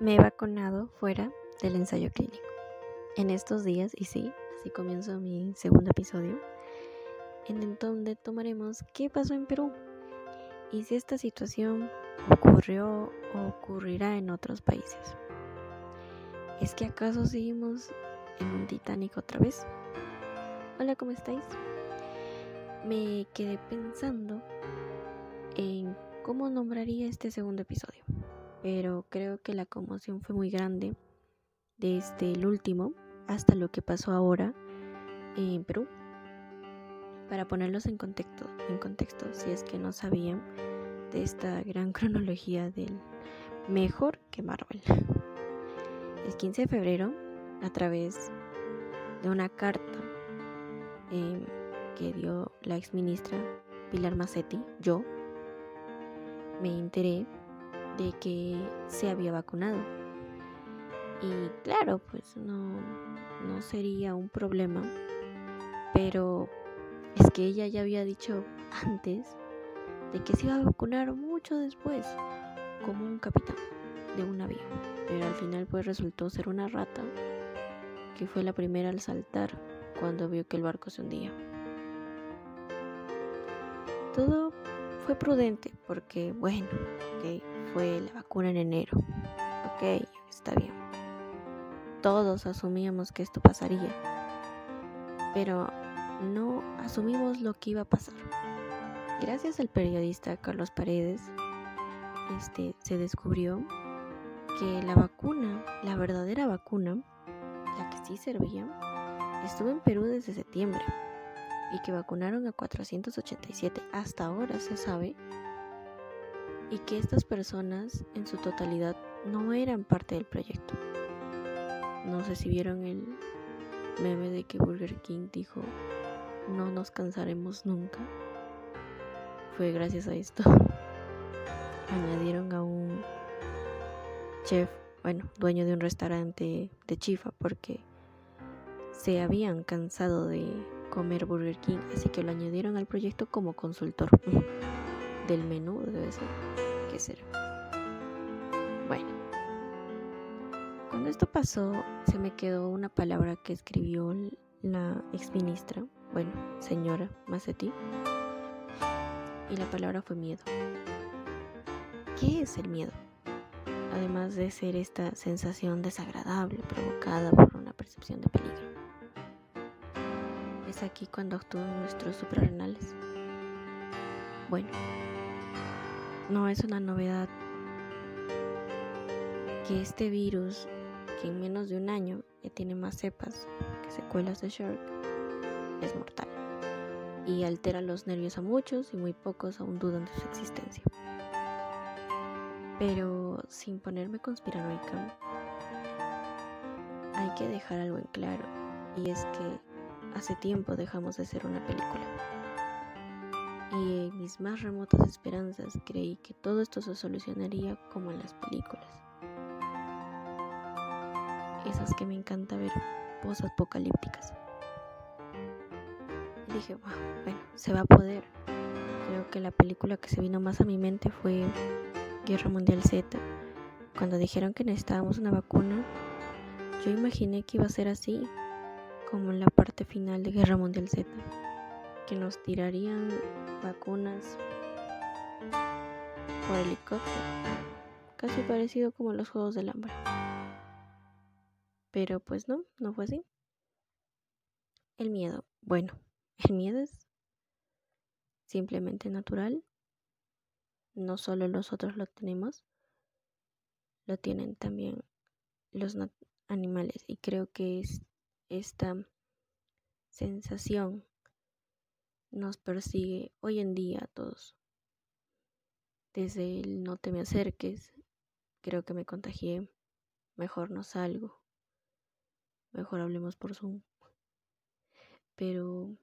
Me he vacunado fuera del ensayo clínico. En estos días, y sí, así comienzo mi segundo episodio, en donde tomaremos qué pasó en Perú y si esta situación ocurrió o ocurrirá en otros países. ¿Es que acaso seguimos en un Titanic otra vez? Hola, ¿cómo estáis? Me quedé pensando en cómo nombraría este segundo episodio pero creo que la conmoción fue muy grande desde el último hasta lo que pasó ahora en Perú. Para ponerlos en contexto, en contexto, si es que no sabían de esta gran cronología del mejor que Marvel. El 15 de febrero, a través de una carta em, que dio la ex ministra Pilar Macetti, yo me enteré de que se había vacunado. Y claro, pues no, no sería un problema. Pero es que ella ya había dicho antes de que se iba a vacunar mucho después, como un capitán de un avión. Pero al final pues resultó ser una rata que fue la primera al saltar cuando vio que el barco se hundía. Todo fue prudente porque, bueno, ok, fue la vacuna en enero. Ok, está bien. Todos asumíamos que esto pasaría, pero no asumimos lo que iba a pasar. Gracias al periodista Carlos Paredes, este, se descubrió que la vacuna, la verdadera vacuna, la que sí servía, estuvo en Perú desde septiembre y que vacunaron a 487. Hasta ahora se sabe y que estas personas en su totalidad no eran parte del proyecto. No sé si vieron el meme de que Burger King dijo, no nos cansaremos nunca. Fue gracias a esto. Añadieron a un chef, bueno, dueño de un restaurante de Chifa, porque se habían cansado de comer Burger King, así que lo añadieron al proyecto como consultor del menú, debe ser. ¿Qué será? Bueno, cuando esto pasó, se me quedó una palabra que escribió la ex ministra, bueno, señora Macetti, y la palabra fue miedo. ¿Qué es el miedo? Además de ser esta sensación desagradable provocada por una percepción de peligro. Es aquí cuando actúan nuestros suprarrenales. Bueno, no es una novedad que este virus, que en menos de un año ya tiene más cepas que secuelas de Shark, es mortal y altera los nervios a muchos y muy pocos aún dudan de su existencia. Pero sin ponerme conspiranoica, hay que dejar algo en claro y es que hace tiempo dejamos de ser una película y en mis más remotas esperanzas creí que todo esto se solucionaría como en las películas. Esas que me encanta ver, post-apocalípticas. Y dije, bueno, se va a poder. Creo que la película que se vino más a mi mente fue Guerra Mundial Z. Cuando dijeron que necesitábamos una vacuna, yo imaginé que iba a ser así, como en la parte final de Guerra Mundial Z que nos tirarían vacunas por helicóptero, casi parecido como los Juegos del Hambre. Pero pues no, no fue así. El miedo, bueno, el miedo es simplemente natural. No solo nosotros lo tenemos, lo tienen también los animales. Y creo que es esta sensación nos persigue hoy en día a todos. Desde el no te me acerques, creo que me contagié, mejor no salgo, mejor hablemos por Zoom. Pero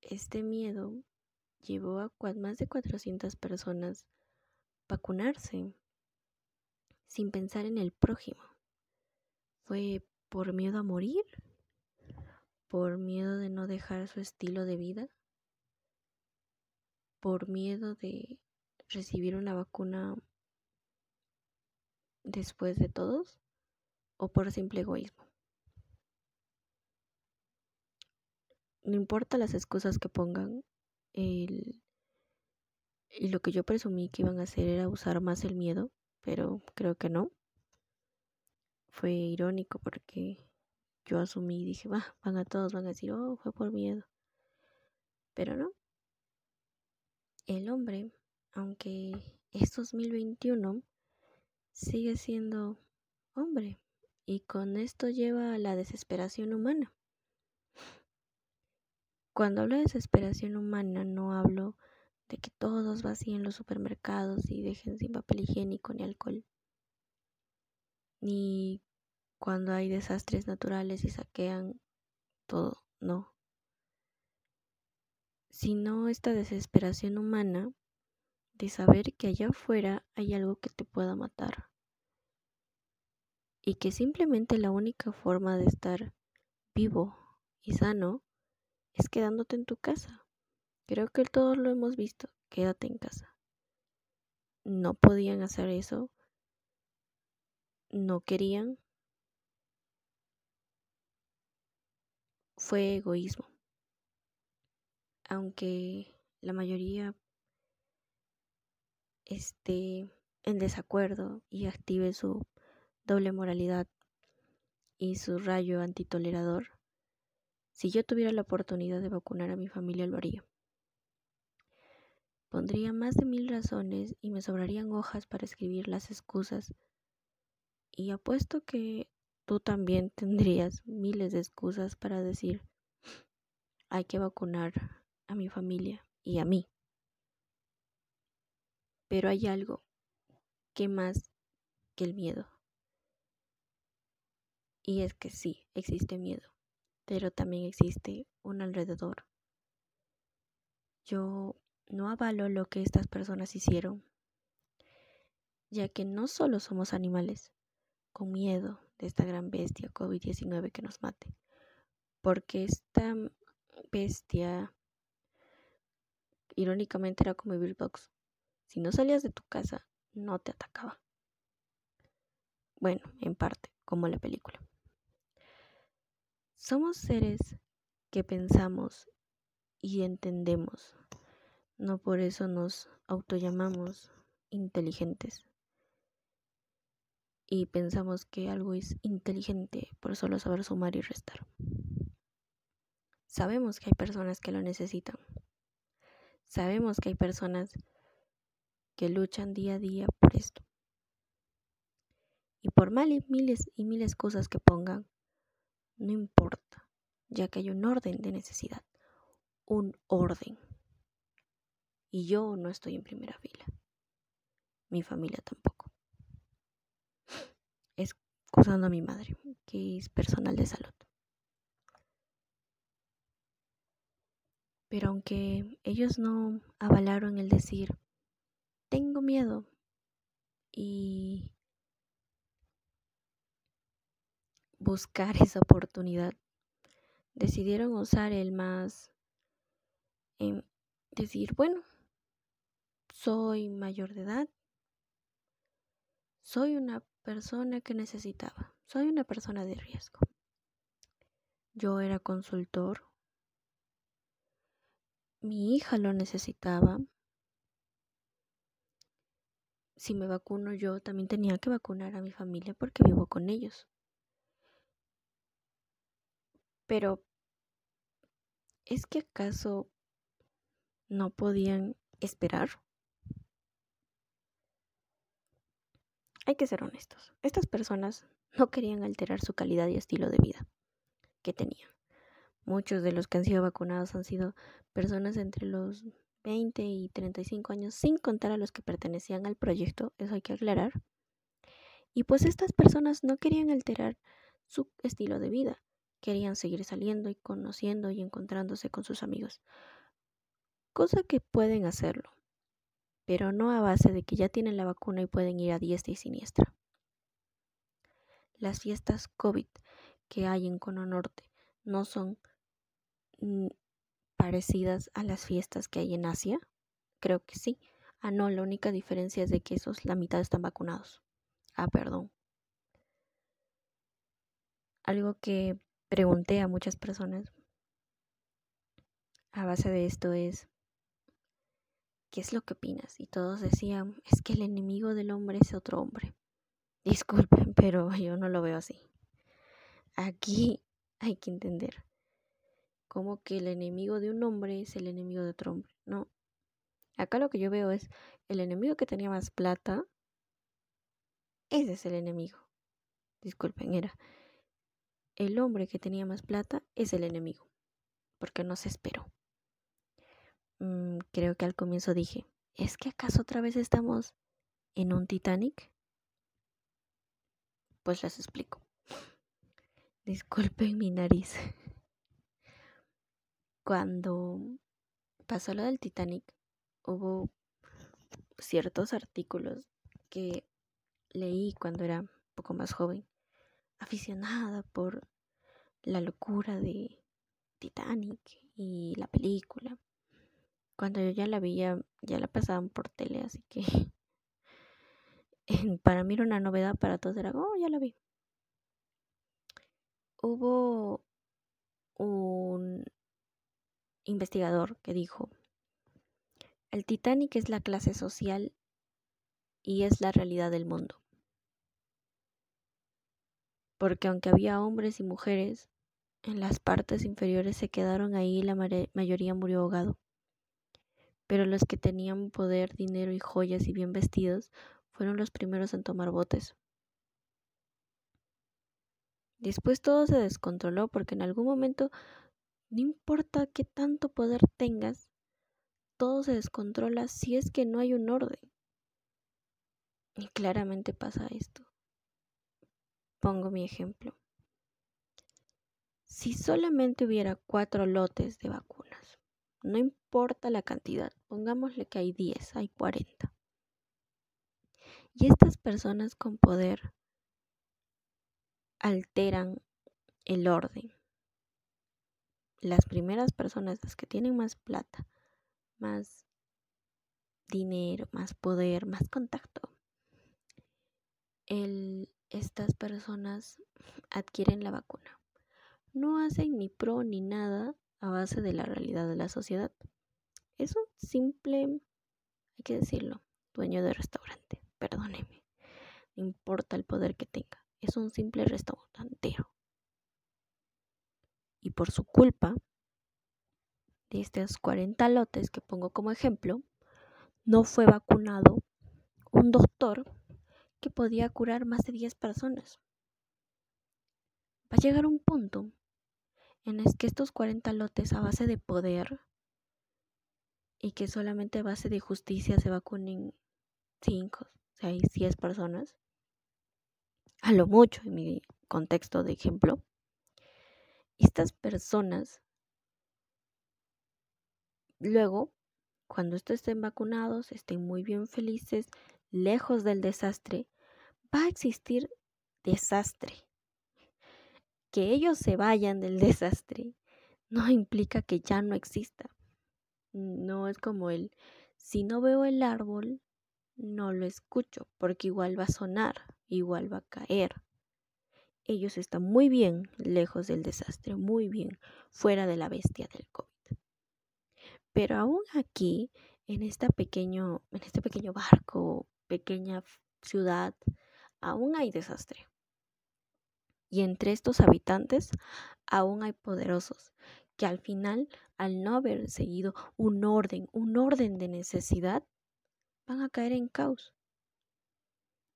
este miedo llevó a más de 400 personas vacunarse sin pensar en el prójimo. ¿Fue por miedo a morir? Por miedo de no dejar su estilo de vida, por miedo de recibir una vacuna después de todos o por simple egoísmo. No importa las excusas que pongan, el, y lo que yo presumí que iban a hacer era usar más el miedo, pero creo que no. Fue irónico porque yo asumí y dije, va, van a todos, van a decir, oh, fue por miedo. Pero no. El hombre, aunque es 2021, sigue siendo hombre. Y con esto lleva a la desesperación humana. Cuando hablo de desesperación humana, no hablo de que todos vacíen los supermercados y dejen sin papel higiénico ni alcohol. Ni cuando hay desastres naturales y saquean todo, no. Sino esta desesperación humana de saber que allá afuera hay algo que te pueda matar. Y que simplemente la única forma de estar vivo y sano es quedándote en tu casa. Creo que todos lo hemos visto, quédate en casa. No podían hacer eso, no querían. Fue egoísmo. Aunque la mayoría esté en desacuerdo y active su doble moralidad y su rayo antitolerador, si yo tuviera la oportunidad de vacunar a mi familia lo haría. Pondría más de mil razones y me sobrarían hojas para escribir las excusas. Y apuesto que tú también tendrías miles de excusas para decir, hay que vacunar a mi familia y a mí. Pero hay algo que más que el miedo. Y es que sí, existe miedo, pero también existe un alrededor. Yo no avalo lo que estas personas hicieron, ya que no solo somos animales con miedo de esta gran bestia COVID-19 que nos mate, porque esta bestia irónicamente era como Bird Box. Si no salías de tu casa, no te atacaba. Bueno, en parte, como la película. Somos seres que pensamos y entendemos no por eso nos autollamamos inteligentes. Y pensamos que algo es inteligente por solo saber sumar y restar. Sabemos que hay personas que lo necesitan. Sabemos que hay personas que luchan día a día por esto. Y por mal y miles y miles cosas que pongan, no importa, ya que hay un orden de necesidad, un orden y yo no estoy en primera fila. Mi familia tampoco. Excusando a mi madre, que es personal de salud. Pero aunque ellos no avalaron el decir, tengo miedo y buscar esa oportunidad, decidieron usar el más, en decir, bueno, soy mayor de edad, soy una persona que necesitaba, soy una persona de riesgo. Yo era consultor, mi hija lo necesitaba. Si me vacuno yo, también tenía que vacunar a mi familia porque vivo con ellos. Pero, ¿es que acaso no podían esperar? Hay que ser honestos. Estas personas no querían alterar su calidad y estilo de vida que tenían. Muchos de los que han sido vacunados han sido personas entre los 20 y 35 años, sin contar a los que pertenecían al proyecto, eso hay que aclarar. Y pues estas personas no querían alterar su estilo de vida, querían seguir saliendo y conociendo y encontrándose con sus amigos, cosa que pueden hacerlo, pero no a base de que ya tienen la vacuna y pueden ir a diestra y siniestra. Las fiestas COVID que hay en Cono Norte no son mm, parecidas a las fiestas que hay en Asia. Creo que sí. Ah, no, la única diferencia es de que esos la mitad están vacunados. a perdón. Algo que pregunté a muchas personas a base de esto es, ¿qué es lo que opinas? Y todos decían, es que el enemigo del hombre es otro hombre. Disculpen, pero yo no lo veo así. Aquí hay que entender como que el enemigo de un hombre es el enemigo de otro hombre. No. Acá lo que yo veo es el enemigo que tenía más plata. Ese es el enemigo. Disculpen, era el hombre que tenía más plata es el enemigo. Porque no se esperó. Mm, creo que al comienzo dije, ¿es que acaso otra vez estamos en un Titanic? Pues les explico. Disculpen mi nariz. Cuando pasó lo del Titanic, hubo ciertos artículos que leí cuando era un poco más joven, aficionada por la locura de Titanic y la película. Cuando yo ya la vi, ya, la pasaban por tele, así que para mí era una novedad, para todos era, oh, ya la vi. Hubo un investigador que dijo, el Titanic es la clase social y es la realidad del mundo. Porque aunque había hombres y mujeres, en las partes inferiores se quedaron ahí y la mayoría murió ahogado. Pero los que tenían poder, dinero y joyas y bien vestidos fueron los primeros en tomar botes. Después todo se descontroló porque en algún momento no importa qué tanto poder tengas, todo se descontrola si es que no hay un orden. Y claramente pasa esto. Pongo mi ejemplo. Si solamente hubiera cuatro lotes de vacunas, no importa la cantidad, pongámosle que hay 10, hay 40. Y estas personas con poder alteran el orden las primeras personas, las que tienen más plata, más dinero, más poder, más contacto, estas personas adquieren la vacuna. No hacen ni pro ni nada a base de la realidad de la sociedad. Es un simple, hay que decirlo, dueño de restaurante, perdóneme. No importa el poder que tenga, es un simple restaurantero y por su culpa, de estos 40 lotes que pongo como ejemplo, no fue vacunado un doctor que podía curar más de 10 personas. Va a llegar un punto en el que estos 40 lotes a base de poder y que solamente a base de justicia se vacunen 5, 6, 10 personas, a lo mucho en mi contexto de ejemplo, estas personas, luego, cuando estos estén vacunados, estén muy bien felices, lejos del desastre, va a existir desastre. Que ellos se vayan del desastre no implica que ya no exista. No es como el, si no veo el árbol, no lo escucho, porque igual va a sonar, igual va a caer ellos están muy bien lejos del desastre, muy bien fuera de la bestia del COVID. Pero aún aquí, en, pequeño, en este pequeño barco, pequeña ciudad, aún hay desastre. Y entre estos habitantes aún hay poderosos que al final, al no haber seguido un orden, un orden de necesidad, van a caer en caos.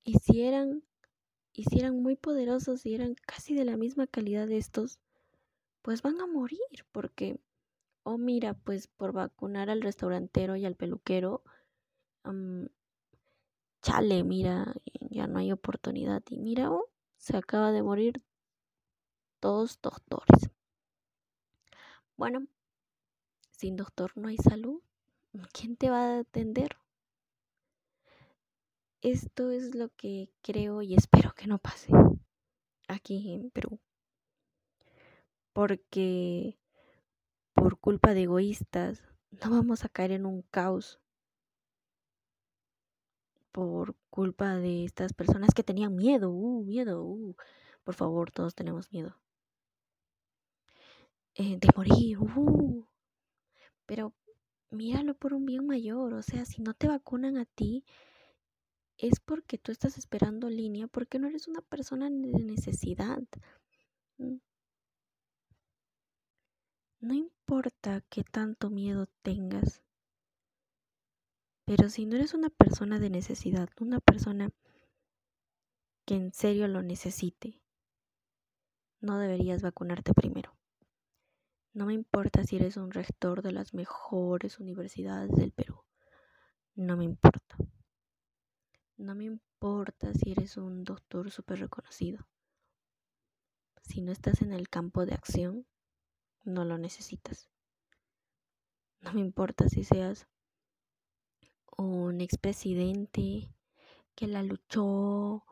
Y si eran y si eran muy poderosos y eran casi de la misma calidad de estos, pues van a morir porque, oh mira, pues por vacunar al restaurantero y al peluquero, chale, mira, ya no hay oportunidad y mira, oh, se acaba de morir dos doctores. Bueno, sin doctor no hay salud. ¿Quién te va a atender? Esto es lo que creo y espero que no pase aquí en Perú. Porque por culpa de egoístas no vamos a caer en un caos por culpa de estas personas que tenían miedo, uh, miedo, uh. Por favor, todos tenemos miedo. Eh, de morir, uh. Pero míralo por un bien mayor, o sea, si no te vacunan a ti, es porque tú estás esperando línea, porque no eres una persona de necesidad. Mm. No importa qué tanto miedo tengas, pero si no eres una persona de necesidad, una persona que en serio lo necesite, no deberías vacunarte primero. No me importa si eres un rector de las mejores universidades del Perú. No me importa. No me importa si eres un doctor súper reconocido. Si no estás en el campo de acción, no lo necesitas. No me importa si seas un expresidente que la luchó,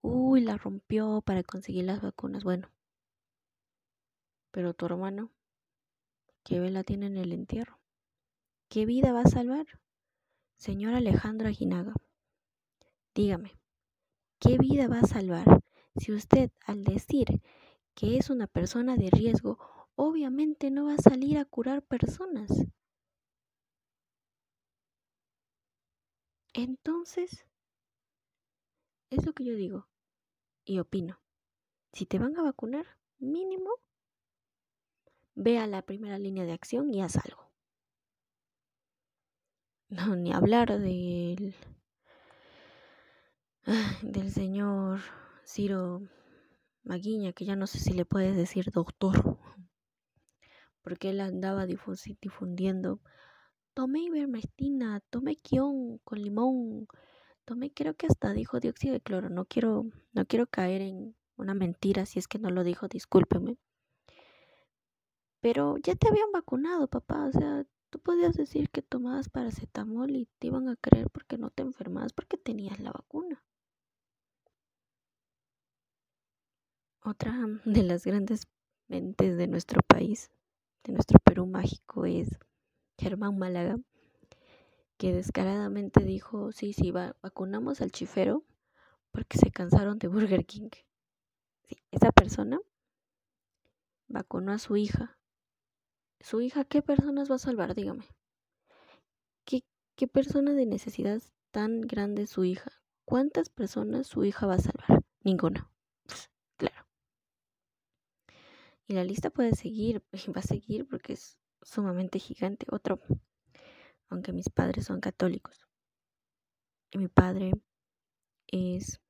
uy, la rompió para conseguir las vacunas. Bueno, pero tu hermano, ¿qué vela tiene en el entierro? ¿Qué vida va a salvar? Señor Alejandro Aguinaga, dígame, ¿qué vida va a salvar si usted al decir que es una persona de riesgo, obviamente no va a salir a curar personas? Entonces, es lo que yo digo y opino. Si te van a vacunar, mínimo, ve a la primera línea de acción y haz algo. No, ni hablar del, del señor Ciro Maguiña, que ya no sé si le puedes decir doctor, porque él andaba difundiendo tomé ivermectina, tomé quión con limón, tomé creo que hasta dijo dióxido de cloro, no quiero, no quiero caer en una mentira si es que no lo dijo, discúlpeme. Pero ya te habían vacunado, papá, o sea, tú podías decir que tomabas paracetamol y te iban a creer porque no te enfermabas porque tenías la vacuna. Otra de las grandes mentes de nuestro país, de nuestro Perú mágico, es Germán Málaga, que descaradamente dijo, sí, sí, vacunamos al chifero porque se cansaron de Burger King. esa persona vacunó a su hija. ¿Su hija qué personas va a salvar? Dígame. ¿Qué, qué persona de necesidad tan grande su hija? ¿Cuántas personas su hija va a salvar? Ninguna. claro. Y la lista puede seguir, va a seguir porque es sumamente gigante. Otro, aunque mis padres son católicos. Y mi padre es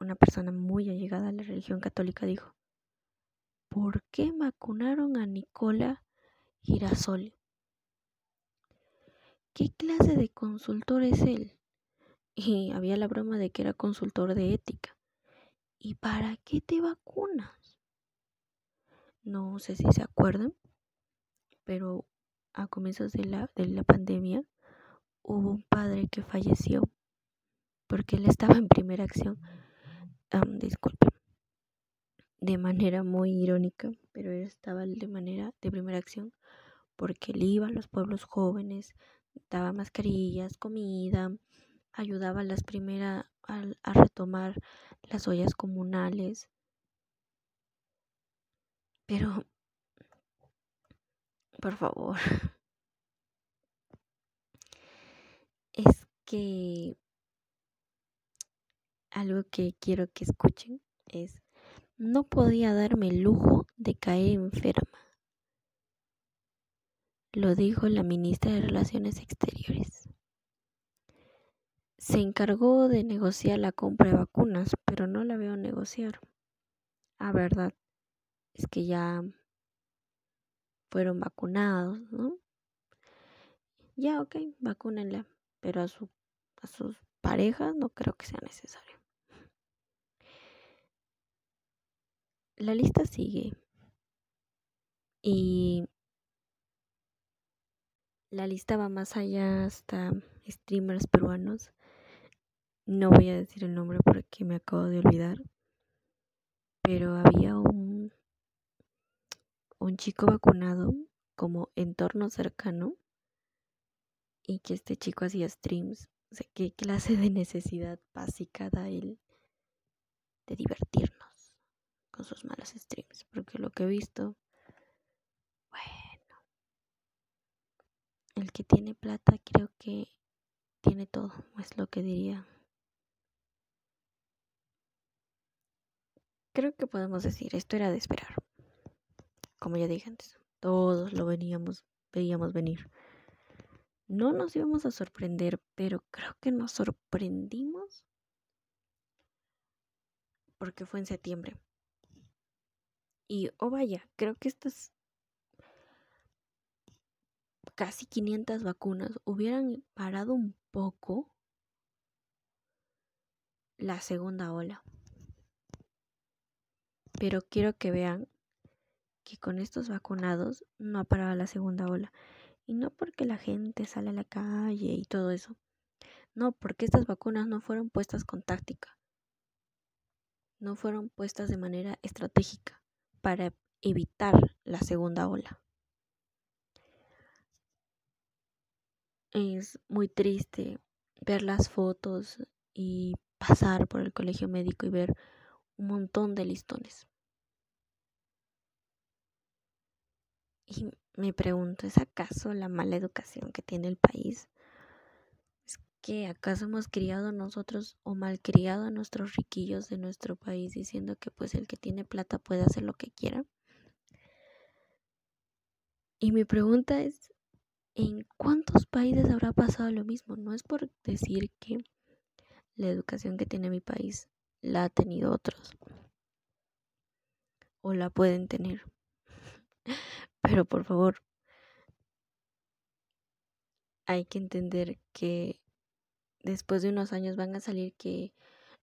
una persona muy allegada a la religión católica, dijo, ¿por qué vacunaron a Nicola Girasoli? ¿Qué clase de consultor es él? Y había la broma de que era consultor de ética. ¿Y para qué te vacunas? No sé si se acuerdan, pero a comienzos de la, de la pandemia hubo un padre que falleció porque él estaba en primera acción. disculpe, de manera muy irónica, pero él estaba de manera de primera acción porque él iba a los pueblos jóvenes, daba mascarillas, comida, ayudaba a las primeras a, a retomar las ollas comunales. Pero por favor. Es que algo que quiero que escuchen es, no podía darme el lujo de caer enferma. Lo dijo la ministra de Relaciones Exteriores. Se encargó de negociar la compra de vacunas, pero no la veo negociar. A verdad, es que ya fueron vacunados, ¿no? Ya, ok, vacúnenla, pero a, a sus parejas no creo que sea necesario. La lista sigue. Y la lista va más allá hasta streamers peruanos. No voy a decir el nombre porque me acabo de olvidar, pero había un un chico vacunado como entorno cercano y que este chico hacía streams sé qué clase de necesidad básica da él de divertirnos sus malos streams, porque lo que he visto, bueno, el que tiene plata creo que tiene todo, es lo que diría. Creo que podemos decir, esto era de esperar. Como ya dije antes, todos lo veníamos, veíamos venir. No nos íbamos a sorprender, pero creo que nos sorprendimos porque fue en septiembre. Y, oh vaya, creo que estas casi 500 vacunas hubieran parado un poco la segunda ola. Pero quiero que vean que con estos vacunados no ha parado la segunda ola. Y no porque la gente sale a la calle y todo eso. No, porque estas vacunas no fueron puestas con táctica. No fueron puestas de manera estratégica para evitar la segunda ola. Es muy triste ver las fotos y pasar por el colegio médico y ver un montón de listones. Y me pregunto, ¿es acaso la mala educación que tiene el país? ¿Es que acaso hemos criado nosotros o malcriado a nuestros riquillos de nuestro país diciendo que pues el que tiene plata puede hacer lo que quiera? Y mi pregunta es, ¿en cuántos países habrá pasado lo mismo? No es por decir que la educación que tiene mi país la ha tenido otros o la pueden tener. Pero por favor, hay que entender que después de unos años van a salir que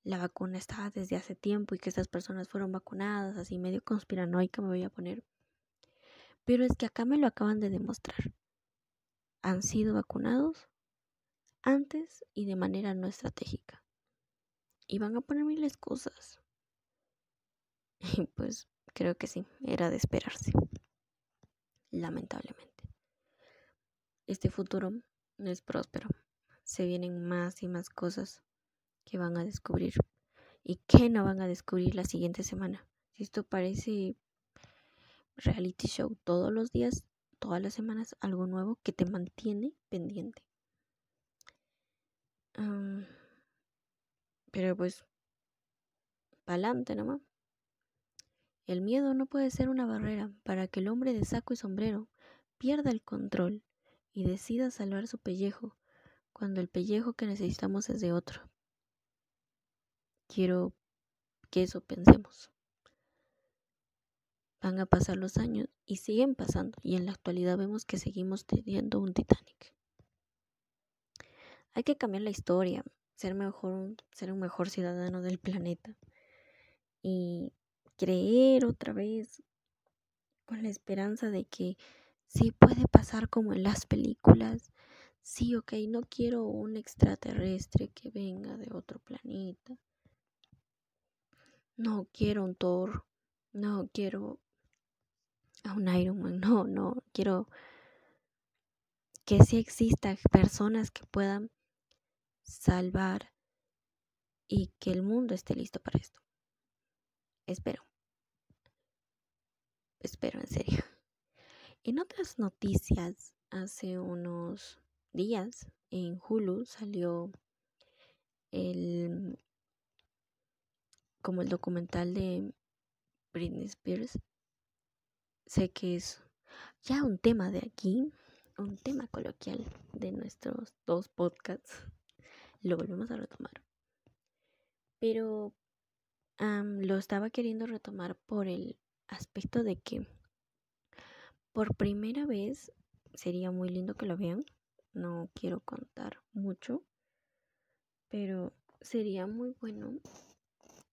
la vacuna estaba desde hace tiempo y que estas personas fueron vacunadas, así medio conspiranoica me voy a poner. Pero es que acá me lo acaban de demostrar. Han sido vacunados antes y de manera no estratégica. Y van a poner miles cosas. Y pues creo que sí, era de esperarse. Lamentablemente. Este futuro no es próspero. Se vienen más y más cosas que van a descubrir. ¿Y que no van a descubrir la siguiente semana? Esto parece reality show todos los días, todas las semanas, algo nuevo que te mantiene pendiente. pero pues, pa'lante nomás. El miedo no puede ser una barrera para que el hombre de saco y sombrero pierda el control y decida salvar su pellejo cuando el pellejo que necesitamos es de otro. Quiero que eso pensemos. Van a pasar los años y siguen pasando y en la actualidad vemos que seguimos teniendo un Titanic. Hay que cambiar la historia, ser mejor, ser un mejor ciudadano del planeta y creer otra vez con la esperanza de que sí puede pasar como en las películas. Sí, ok, no quiero un extraterrestre que venga de otro planeta. No quiero un Thor. No quiero a un Iron Man, no, no, quiero que sí existan personas que puedan salvar y que el mundo esté listo para esto. Espero. Espero, en serio. En otras noticias, hace unos días en Hulu salió el como el documental de Britney Spears sé que es ya un tema de aquí, un tema coloquial de nuestros dos podcasts. Lo volvemos a retomar. Pero lo estaba queriendo retomar por el aspecto de que por primera vez sería muy lindo que lo vean. No quiero contar mucho, pero sería muy bueno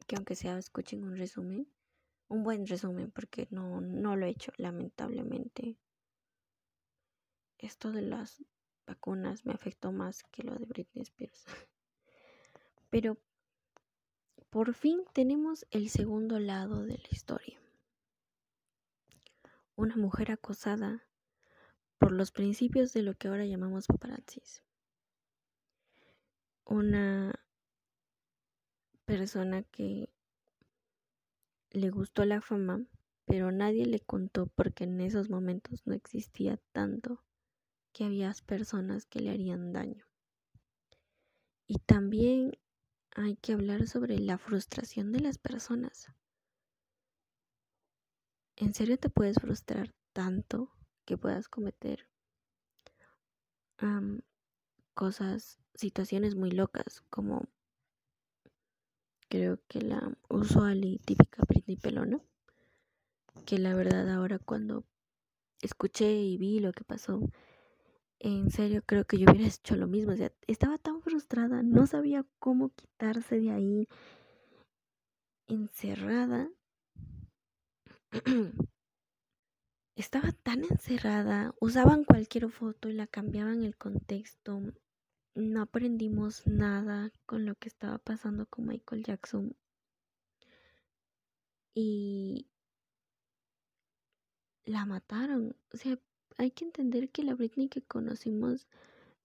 que aunque sea escuchen un resumen un buen resumen porque no, no lo he hecho, lamentablemente. Esto de las vacunas me afectó más que lo de Britney Spears. Pero por fin tenemos el segundo lado de la historia. Una mujer acosada por los principios de lo que ahora llamamos paparazzis. una persona que le gustó la fama, pero nadie le contó porque en esos momentos no existía tanto que había personas que le harían daño. Y también hay que hablar sobre la frustración de las personas. ¿En serio te puedes frustrar tanto que puedas cometer cosas, situaciones muy locas como creo que la usual y típica Britney Pelona? Que la verdad ahora cuando escuché y vi lo que pasó, en serio creo que yo hubiera hecho lo mismo. O sea, estaba tan frustrada, no sabía cómo quitarse de ahí, encerrada. estaba tan encerrada, usaban cualquier foto y la cambiaban el contexto. No aprendimos nada con lo que estaba pasando con Michael Jackson. Y la mataron. O sea, hay que entender que la Britney que conocimos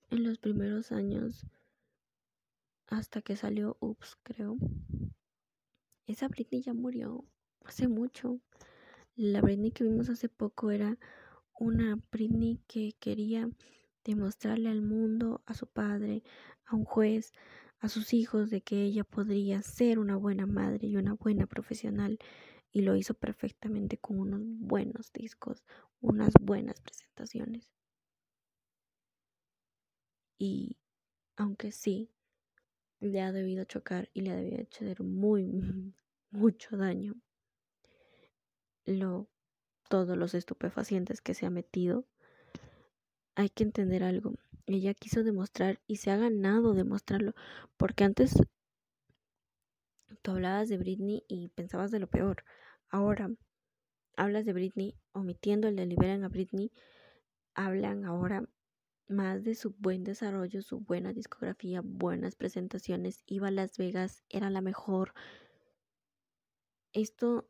en los primeros años, hasta que salió Ups, creo, esa Britney ya murió hace mucho. La Britney que vimos hace poco era una Britney que quería demostrarle al mundo, a su padre, a un juez, a sus hijos, de que ella podría ser una buena madre y una buena profesional y lo hizo perfectamente con unos buenos discos, unas buenas presentaciones. Y aunque sí, le ha debido chocar y le ha debido hacer muy, mucho daño lo, todos los estupefacientes que se ha metido, hay que entender algo. Ella quiso demostrar y se ha ganado demostrarlo, porque antes tú hablabas de Britney y pensabas de lo peor. Ahora hablas de Britney, omitiendo el liberan a Britney, hablan ahora más de su buen desarrollo, su buena discografía, buenas presentaciones. Iba a Las Vegas, era la mejor. Esto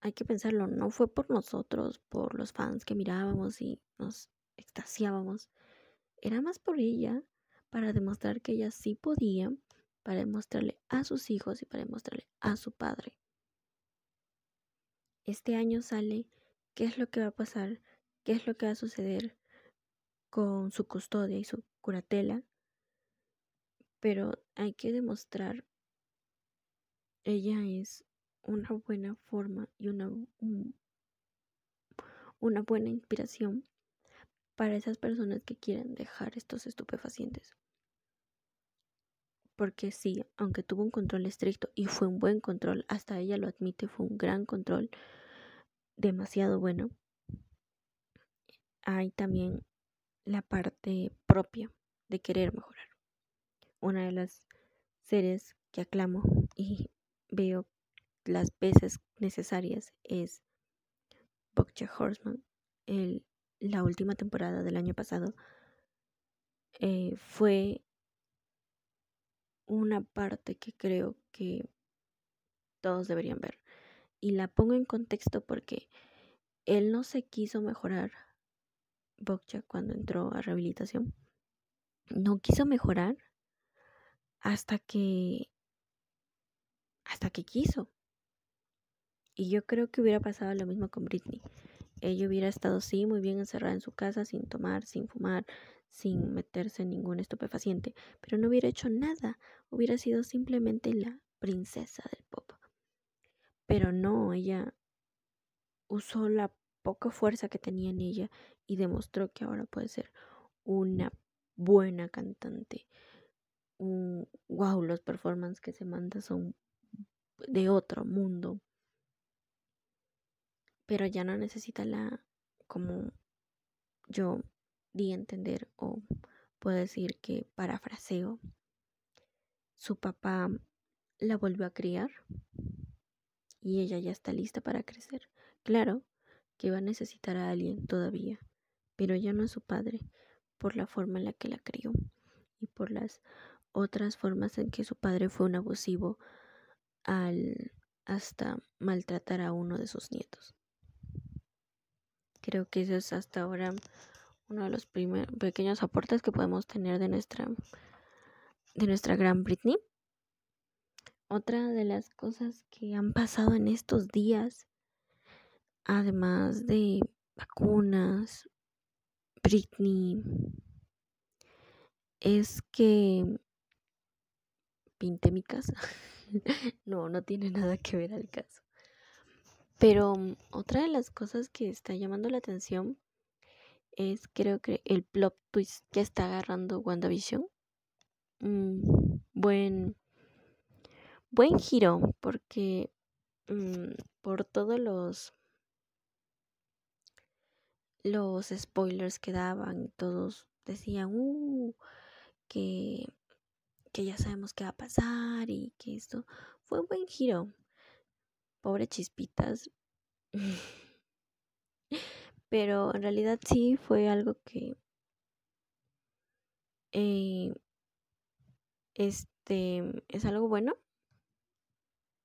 hay que pensarlo, no fue por nosotros, por los fans que mirábamos y nos extasiábamos. Era más por ella, para demostrar que ella sí podía, para demostrarle a sus hijos y para demostrarle a su padre este año sale qué es lo que va a pasar, qué es lo que va a suceder con su custodia y su curatela, pero hay que demostrar, ella es una buena forma y una, una buena inspiración para esas personas que quieren dejar estos estupefacientes. Porque sí, aunque tuvo un control estricto y fue un buen control, hasta ella lo admite, fue un gran control, demasiado bueno, hay también la parte propia de querer mejorar. Una de las series que aclamo y veo las veces necesarias es Bojack Horseman. El, la última temporada del año pasado eh, fue una parte que creo que todos deberían ver. Y la pongo en contexto porque él no se quiso mejorar, Bokcha, cuando entró a rehabilitación. No quiso mejorar hasta que hasta que quiso. Y yo creo que hubiera pasado lo mismo con Britney. Ella hubiera estado sí muy bien encerrada en su casa, sin tomar, sin fumar, sin meterse en ningún estupefaciente, pero no hubiera hecho nada. Hubiera sido simplemente la princesa del pop. Pero no, ella usó la poca fuerza que tenía en ella y demostró que ahora puede ser una buena cantante. wow, los performances que se manda son de otro mundo. Pero ya no necesita la, como yo di a entender o puedo decir que parafraseo, su papá la volvió a criar y ella ya está lista para crecer. Claro que va a necesitar a alguien todavía, pero ya no es su padre por la forma en la que la crió y por las otras formas en que su padre fue un abusivo al hasta maltratar a uno de sus nietos. Creo que eso es hasta ahora uno de los pequeños aportes que podemos tener de nuestra de nuestra gran Britney. Otra de las cosas que han pasado en estos días, además de vacunas, Britney, es que pinté mi casa. no, no tiene nada que ver al caso. Pero mm, otra de las cosas que está llamando la atención es creo que el plot twist que está agarrando WandaVision. Mm, buen, buen giro porque mm, por todos los los spoilers que daban todos decían uh, que, que ya sabemos qué va a pasar y que esto fue un buen giro pobre chispitas. Pero en realidad sí fue algo que eh, este es algo bueno.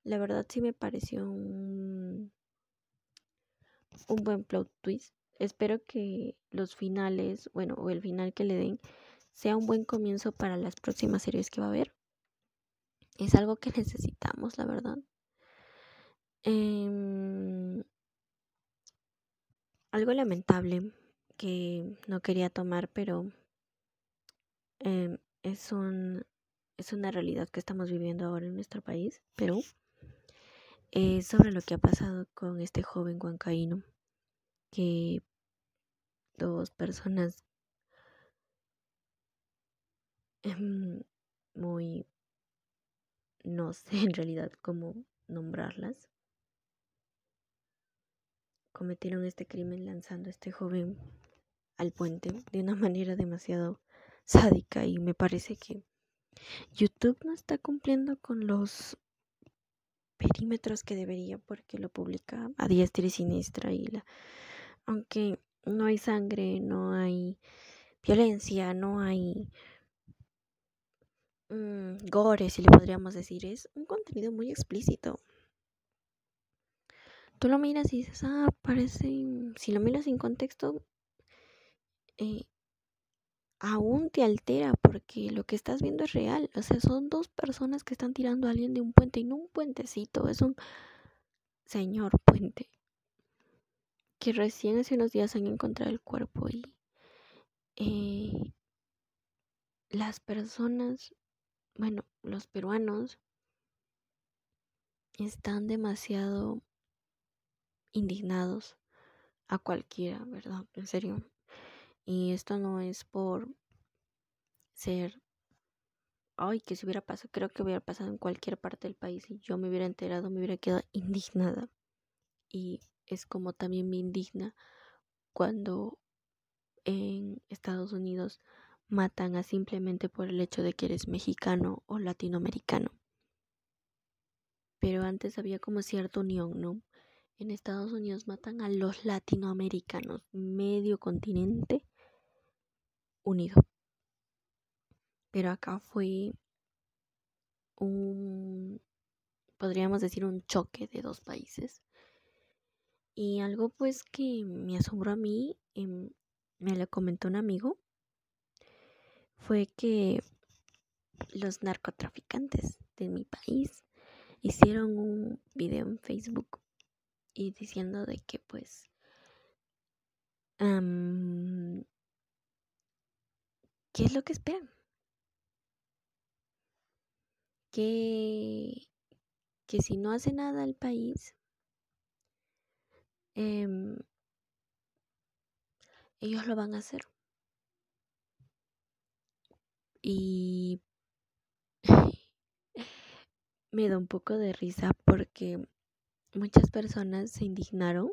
La verdad sí me pareció un, un buen plot twist. Espero que los finales, bueno, o el final que le den, sea un buen comienzo para las próximas series que va a haber. Es algo que necesitamos, la verdad. Em, algo lamentable que no quería tomar, pero em, es, un, es una realidad que estamos viviendo ahora en nuestro país, Perú. Es sobre lo que ha pasado con este joven huancaíno, que dos personas em, muy, no sé en realidad cómo nombrarlas, cometieron este crimen lanzando a este joven al puente de una manera demasiado sádica y me parece que YouTube no está cumpliendo con los perímetros que debería porque lo publica a diestra y siniestra y la aunque no hay sangre, no hay violencia, no hay mm, gore, si le podríamos decir, es un contenido muy explícito tú lo miras y dices, ah, parece, si lo miras sin contexto, eh, aún te altera porque lo que estás viendo es real. O sea, son dos personas que están tirando a alguien de un puente y no un puentecito, es un señor puente. Que recién hace unos días han encontrado el cuerpo y eh, las personas, bueno, los peruanos están demasiado indignados a cualquiera, ¿verdad? En serio. Y esto no es por ser, ay, que si hubiera pasado, creo que hubiera pasado en cualquier parte del país y yo me hubiera enterado, me hubiera quedado indignada. Y es como también me indigna cuando en Estados Unidos matan a simplemente por el hecho de que eres mexicano o latinoamericano. Pero antes había como cierta unión, ¿no? En Estados Unidos matan a los latinoamericanos, medio continente unido. Pero acá fue un, podríamos decir, un choque de dos países. Y algo pues que me asombró a mí, em, me lo comentó un amigo, fue que los narcotraficantes de mi país hicieron un video en Facebook y diciendo de que pues ¿qué es lo que esperan? Que, que si no hace nada el país, em, ellos lo van a hacer. Y me da un poco de risa porque muchas personas se indignaron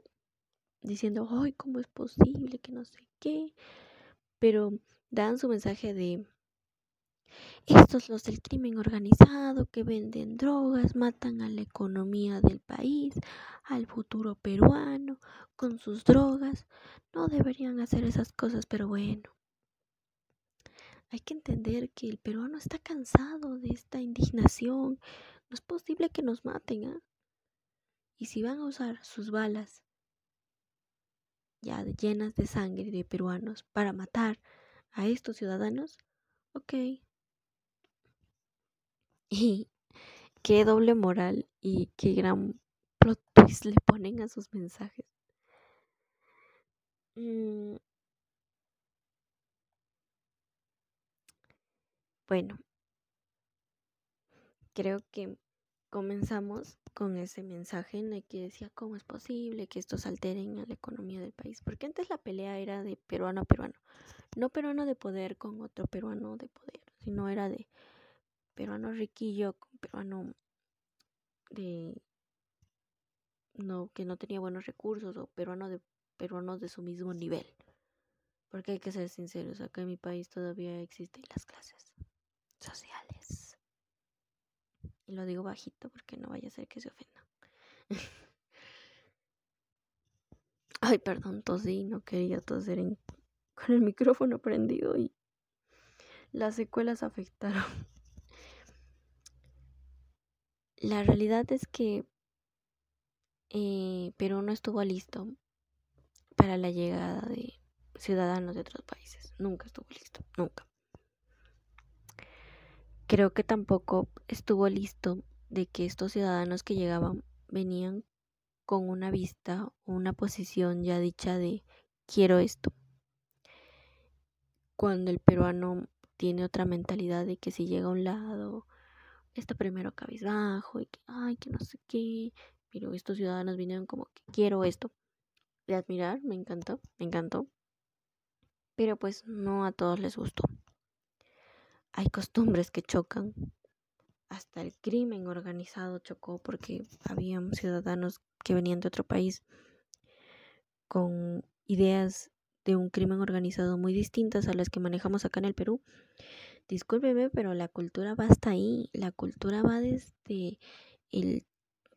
diciendo, ay, ¿cómo es posible que no sé qué? Pero dan su mensaje de, estos los del crimen organizado que venden drogas, matan a la economía del país, al futuro peruano, con sus drogas. No deberían hacer esas cosas, pero bueno. Hay que entender que el peruano está cansado de esta indignación. No es posible que nos maten, ¿ah? Y si van a usar sus balas ya llenas de sangre de peruanos para matar a estos ciudadanos, ok. Y qué doble moral y qué gran plot twist le ponen a sus mensajes. Mm. Bueno, creo que comenzamos con ese mensaje en el que decía cómo es posible que estos alteren a la economía del país, porque antes la pelea era de peruano a peruano, no peruano de poder con otro peruano de poder, sino era de peruano riquillo con peruano de no que no tenía buenos recursos o peruano de peruanos de su mismo nivel. Porque hay que ser sinceros, acá en mi país todavía existen las clases sociales. Y lo digo bajito porque no vaya a ser que se ofenda. Ay, perdón, tosí, no quería toser con el micrófono prendido y las secuelas afectaron. La realidad es que eh, Perú no estuvo listo para la llegada de ciudadanos de otros países. Nunca estuvo listo, nunca. Creo que tampoco estuvo listo de que estos ciudadanos que llegaban venían con una vista o una posición ya dicha de quiero esto. Cuando el peruano tiene otra mentalidad de que si llega a un lado, está primero cabizbajo y que, ay, que no sé qué, pero estos ciudadanos vinieron como que quiero esto. De admirar, me encantó, me encantó. Pero pues no a todos les gustó. Hay costumbres que chocan. Hasta el crimen organizado chocó porque había ciudadanos que venían de otro país con ideas de un crimen organizado muy distintas a las que manejamos acá en el Perú. Discúlpeme, pero la cultura va hasta ahí. La cultura va desde el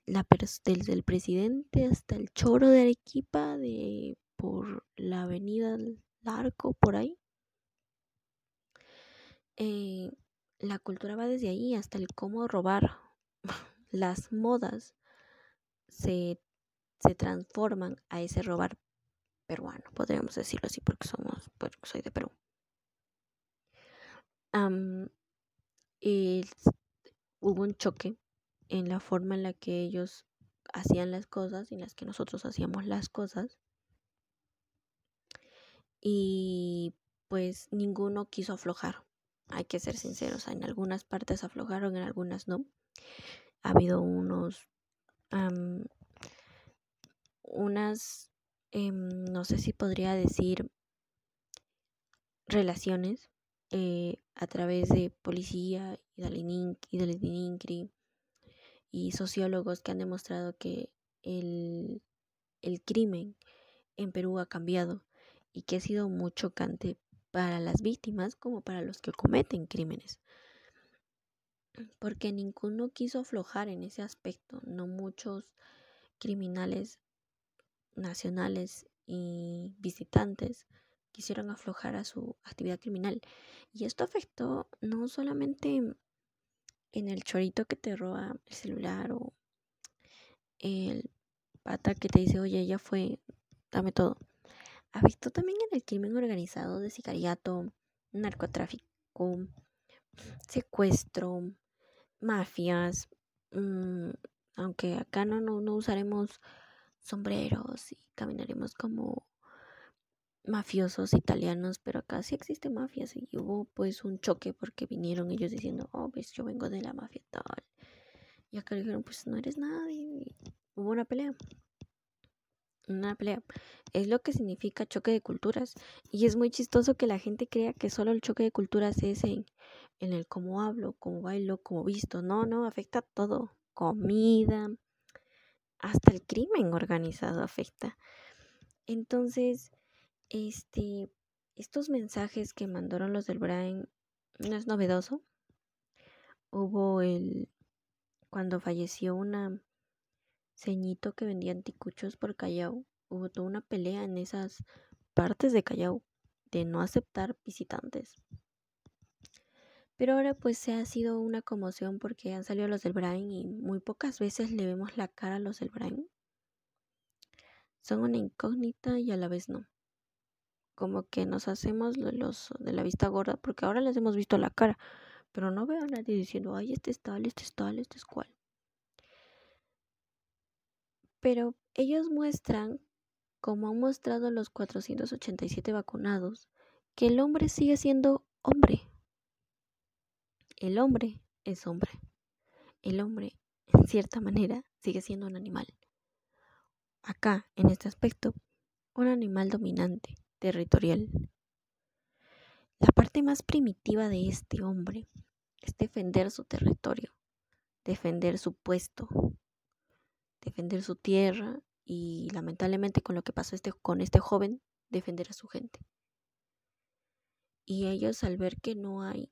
la presidente hasta el choro de Arequipa de por la avenida Larco por ahí eh, la cultura va desde ahí hasta el cómo robar. Las modas se, se transforman a ese robar peruano, podríamos decirlo así, porque somos, porque soy de Perú. hubo un choque en la forma en la que ellos hacían las cosas y en las que nosotros hacíamos las cosas. Y pues ninguno quiso aflojar hay que ser sinceros, en algunas partes aflojaron, en algunas no. Ha habido unos, unas, em, no sé si podría decir, relaciones eh, a través de policía y del INCRI y sociólogos que han demostrado que el, el crimen en Perú ha cambiado y que ha sido muy chocante para las víctimas como para los que cometen crímenes. Porque ninguno quiso aflojar en ese aspecto, no muchos criminales nacionales y visitantes quisieron aflojar a su actividad criminal. Y esto afectó no solamente en el chorito que te roba el celular o el pata que te dice, oye, ya fue, dame todo visto también en el crimen organizado de sicariato, narcotráfico, secuestro, mafias, mm, aunque acá no, no, usaremos sombreros y caminaremos como mafiosos italianos, pero acá sí existe mafias y hubo pues un choque porque vinieron ellos diciendo, oh, ves, yo vengo de la mafia tal. Y acá dijeron, pues no eres nadie. Y hubo una pelea una pelea. Es lo que significa choque de culturas. Y es muy chistoso que la gente crea que solo el choque de culturas es en, en el cómo hablo, cómo bailo, cómo visto. No, no, afecta todo. Comida, hasta el crimen organizado afecta. Entonces, este, estos mensajes que mandaron los del Brain no es novedoso. Hubo el, cuando falleció una ceñito que vendía anticuchos por Callao. Hubo toda una pelea en esas partes de Callao de no aceptar visitantes. Pero ahora pues se ha sido una conmoción porque han salido los del Brain y muy pocas veces le vemos la cara a los del Brain. Son una incógnita y a la vez no. Como que nos hacemos los de la vista gorda porque ahora les hemos visto la cara. pero no veo a nadie diciendo, ay, este es tal, este es tal, este es cual. Pero ellos muestran, como han mostrado los 487 vacunados, que el hombre sigue siendo hombre. El hombre es hombre. El hombre, en cierta manera, sigue siendo un animal. Acá, en este aspecto, un animal dominante, territorial. La parte más primitiva de este hombre es defender su territorio, defender su puesto, defender su tierra y lamentablemente con lo que pasó este, con este joven, defender a su gente. Y ellos al ver que no hay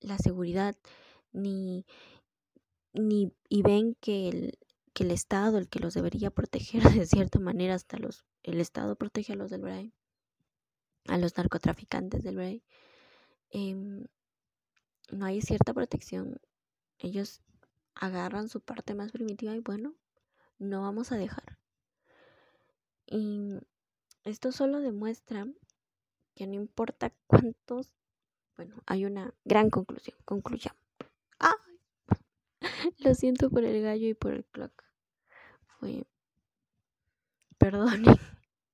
la seguridad ni, ni y ven que el, que el Estado, el que los debería proteger de cierta manera, hasta los, el Estado protege a los del Braille, a los narcotraficantes del Braille, em, no hay cierta protección. Ellos agarran su parte más primitiva y bueno, no vamos a dejar. Y esto solo demuestra que no importa cuántos, bueno, hay una gran conclusión, concluyamos. Lo siento por el gallo y por el clock. Fue, perdone,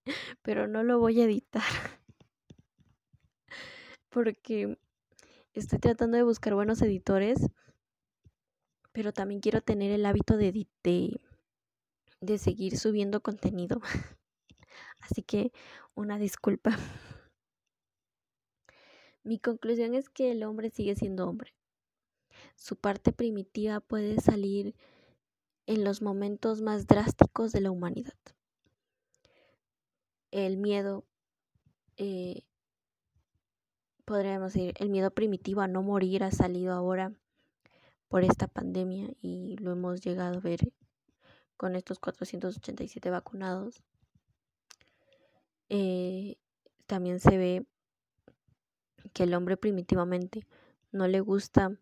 pero no lo voy a editar. Porque estoy tratando de buscar buenos editores, pero también quiero tener el hábito de, de, de seguir subiendo contenido. Así que una disculpa. Mi conclusión es que el hombre sigue siendo hombre. Su parte primitiva puede salir en los momentos más drásticos de la humanidad. El miedo, eh, podríamos decir, el miedo primitivo a no morir ha salido ahora por esta pandemia y lo hemos llegado a ver con estos 487 vacunados. Eh, también se ve que el hombre primitivamente no le gusta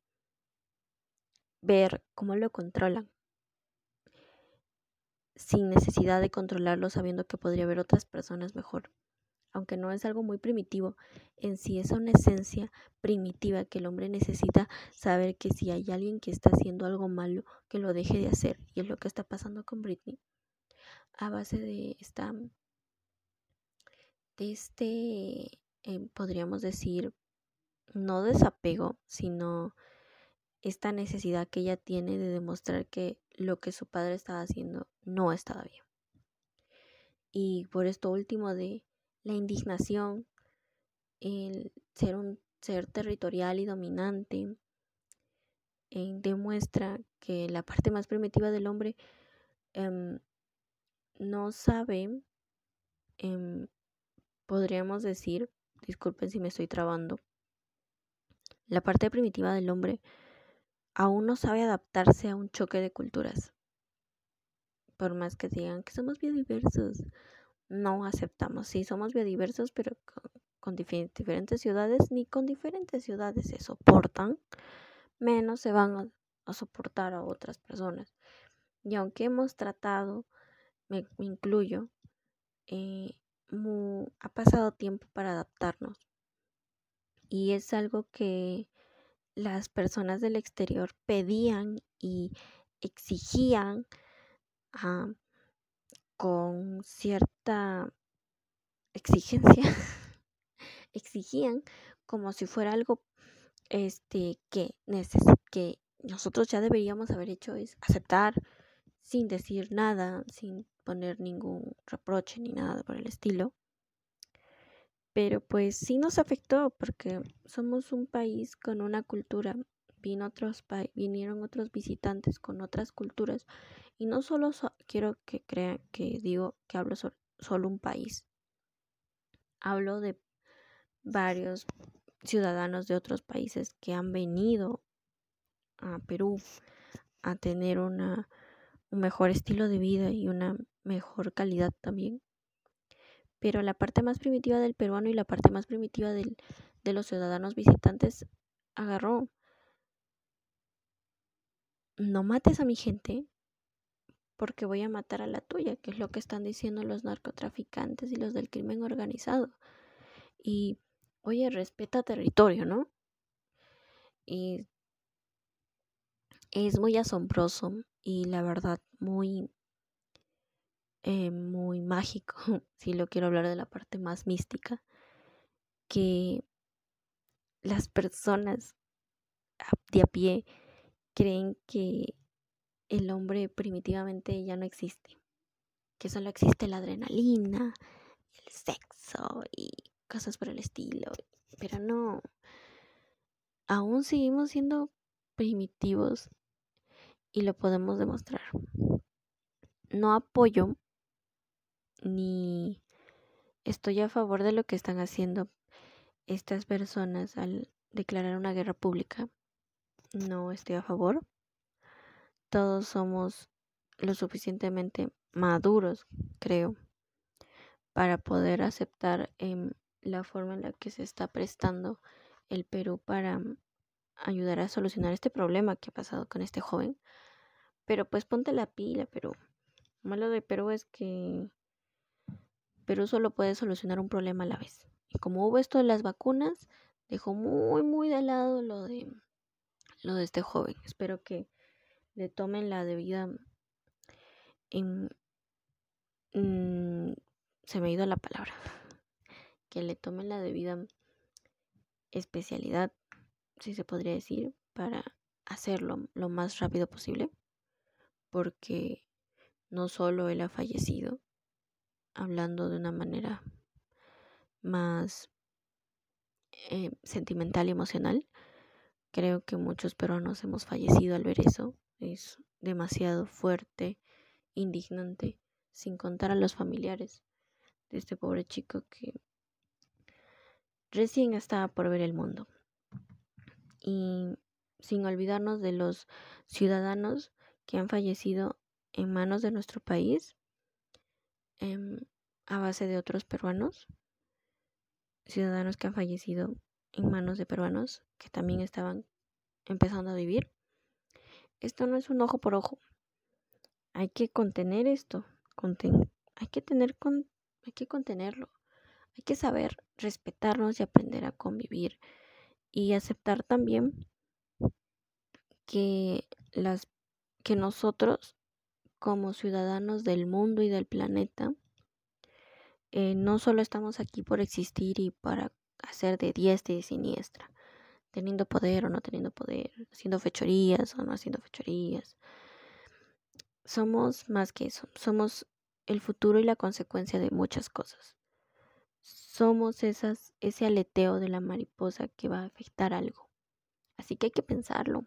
ver cómo lo controlan sin necesidad de controlarlo sabiendo que podría haber otras personas mejor. Aunque no es algo muy primitivo, en sí es una esencia primitiva que el hombre necesita saber que si hay alguien que está haciendo algo malo, que lo deje de hacer. Y es lo que está pasando con Britney. A base de esta, de este, eh, podríamos decir, no desapego, sino esta necesidad que ella tiene de demostrar que lo que su padre estaba haciendo no estaba bien. Y por esto último de la indignación, el ser un ser territorial y dominante, eh, demuestra que la parte más primitiva del hombre em, no sabe, em, podríamos decir, disculpen si me estoy trabando, la parte primitiva del hombre aún no sabe adaptarse a un choque de culturas. Por más que digan que somos biodiversos, no aceptamos. Sí, somos biodiversos, pero con, diferentes ciudades, ni con diferentes ciudades se soportan, menos se van a, soportar a otras personas. Y aunque hemos tratado, me, incluyo, eh, ha pasado tiempo para adaptarnos. Y es algo que las personas del exterior pedían y exigían ah, con cierta exigencia, exigían como si fuera algo este que, que nosotros ya deberíamos haber hecho es aceptar sin decir nada, sin poner ningún reproche ni nada por el estilo. Pero pues sí nos afectó porque somos un país con una cultura. Vino otros vinieron otros visitantes con otras culturas y no solo quiero que crean que digo que hablo solo un país. Hablo de varios ciudadanos de otros países que han venido a Perú a tener una, un mejor estilo de vida y una mejor calidad también pero la parte más primitiva del peruano y la parte más primitiva del, de los ciudadanos visitantes agarró. No mates a mi gente porque voy a matar a la tuya, que es lo que están diciendo los narcotraficantes y los del crimen organizado. Y, oye, respeta territorio, ¿no? Y es muy asombroso y la verdad muy, eh, muy mágico, si lo quiero hablar de la parte más mística, que las personas de a pie creen que el hombre primitivamente ya no existe, que solo existe la adrenalina, el sexo y cosas por el estilo, pero no, aún seguimos siendo primitivos y lo podemos demostrar. No apoyo ni estoy a favor de lo que están haciendo estas personas al declarar una guerra pública. No estoy a favor. Todos somos lo suficientemente maduros, creo, para poder aceptar em, la forma en la que se está prestando el Perú para ayudar a solucionar este problema que ha pasado con este joven. Pero pues ponte la pila, Perú. Lo malo de Perú es que Perú solo puede solucionar un problema a la vez. Y como hubo esto de las vacunas, dejó muy, muy de lado lo de, lo de este joven. Espero que le tomen la debida... En, mm, se me ha ido la palabra. Que le tomen la debida especialidad si se podría decir, para hacerlo lo más rápido posible, porque no solo él ha fallecido, hablando de una manera más eh, sentimental y emocional, creo que muchos peruanos hemos fallecido al ver eso. Es demasiado fuerte, indignante, sin contar a los familiares de este pobre chico que recién estaba por ver el mundo y sin olvidarnos de los ciudadanos que han fallecido en manos de nuestro país em, a base de otros peruanos, ciudadanos que han fallecido en manos de peruanos que también estaban empezando a vivir. Esto no es un ojo por ojo. Hay que contener esto. hay que tener hay que contenerlo. Hay que saber respetarnos y aprender a convivir y aceptar también que las que nosotros como ciudadanos del mundo y del planeta eh, no solo estamos aquí por existir y para hacer de diestra y siniestra, teniendo poder o no teniendo poder, haciendo fechorías o no haciendo fechorías. Somos más que eso, somos el futuro y la consecuencia de muchas cosas somos esas, ese aleteo de la mariposa que va a afectar algo. Así que hay que pensarlo.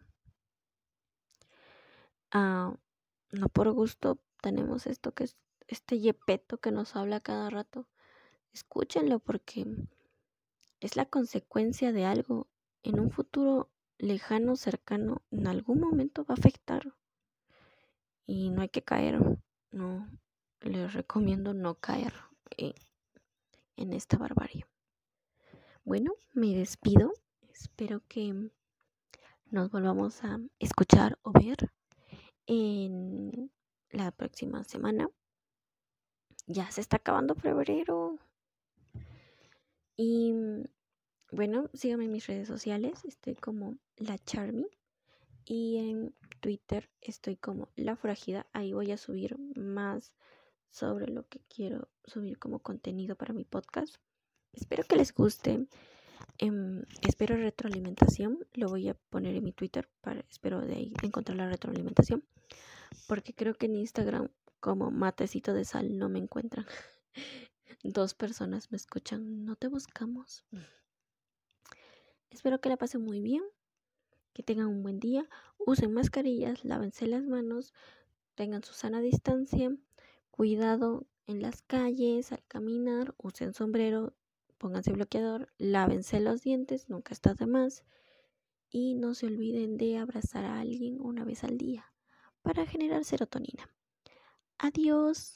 Ah, no por gusto tenemos esto que es este yepeto que nos habla cada rato. Escúchenlo porque es la consecuencia de algo en un futuro lejano, cercano, en algún momento va a afectar. Y no hay que caer. No, les recomiendo no caer en esta barbarie. Bueno, me despido. Espero que nos volvamos a escuchar o ver en la próxima semana. Ya se está acabando febrero. Y bueno, síganme en mis redes sociales. Estoy como la Charmy. Y en Twitter estoy como la Forajida. Ahí voy a subir más sobre lo que quiero subir como contenido para mi podcast. Espero que les guste. Em, espero retroalimentación. Lo voy a poner en mi Twitter para espero de ahí encontrar la retroalimentación. Porque creo que en Instagram como matecito de sal no me encuentran. Dos personas me escuchan. No te buscamos. Espero que la pasen muy bien. Que tengan un buen día. Usen mascarillas. Lávense las manos. Tengan su sana distancia. Cuidado en las calles, al caminar, usen sombrero, pónganse bloqueador, lávense los dientes, nunca está de más. Y no se olviden de abrazar a alguien una vez al día para generar serotonina. Adiós.